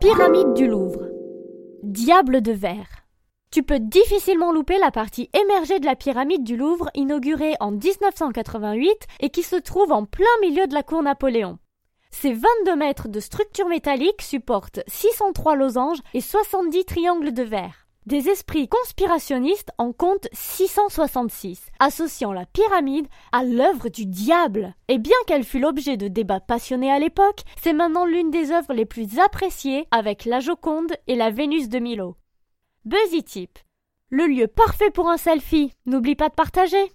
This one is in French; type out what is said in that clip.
Pyramide du Louvre. Diable de verre. Tu peux difficilement louper la partie émergée de la pyramide du Louvre inaugurée en 1988 et qui se trouve en plein milieu de la cour Napoléon. Ces 22 mètres de structure métallique supportent 603 losanges et 70 triangles de verre. Des esprits conspirationnistes en comptent 666, associant la pyramide à l'œuvre du diable. Et bien qu'elle fût l'objet de débats passionnés à l'époque, c'est maintenant l'une des œuvres les plus appréciées avec la Joconde et la Vénus de Milo. Buzzy. Le lieu parfait pour un selfie. N'oublie pas de partager.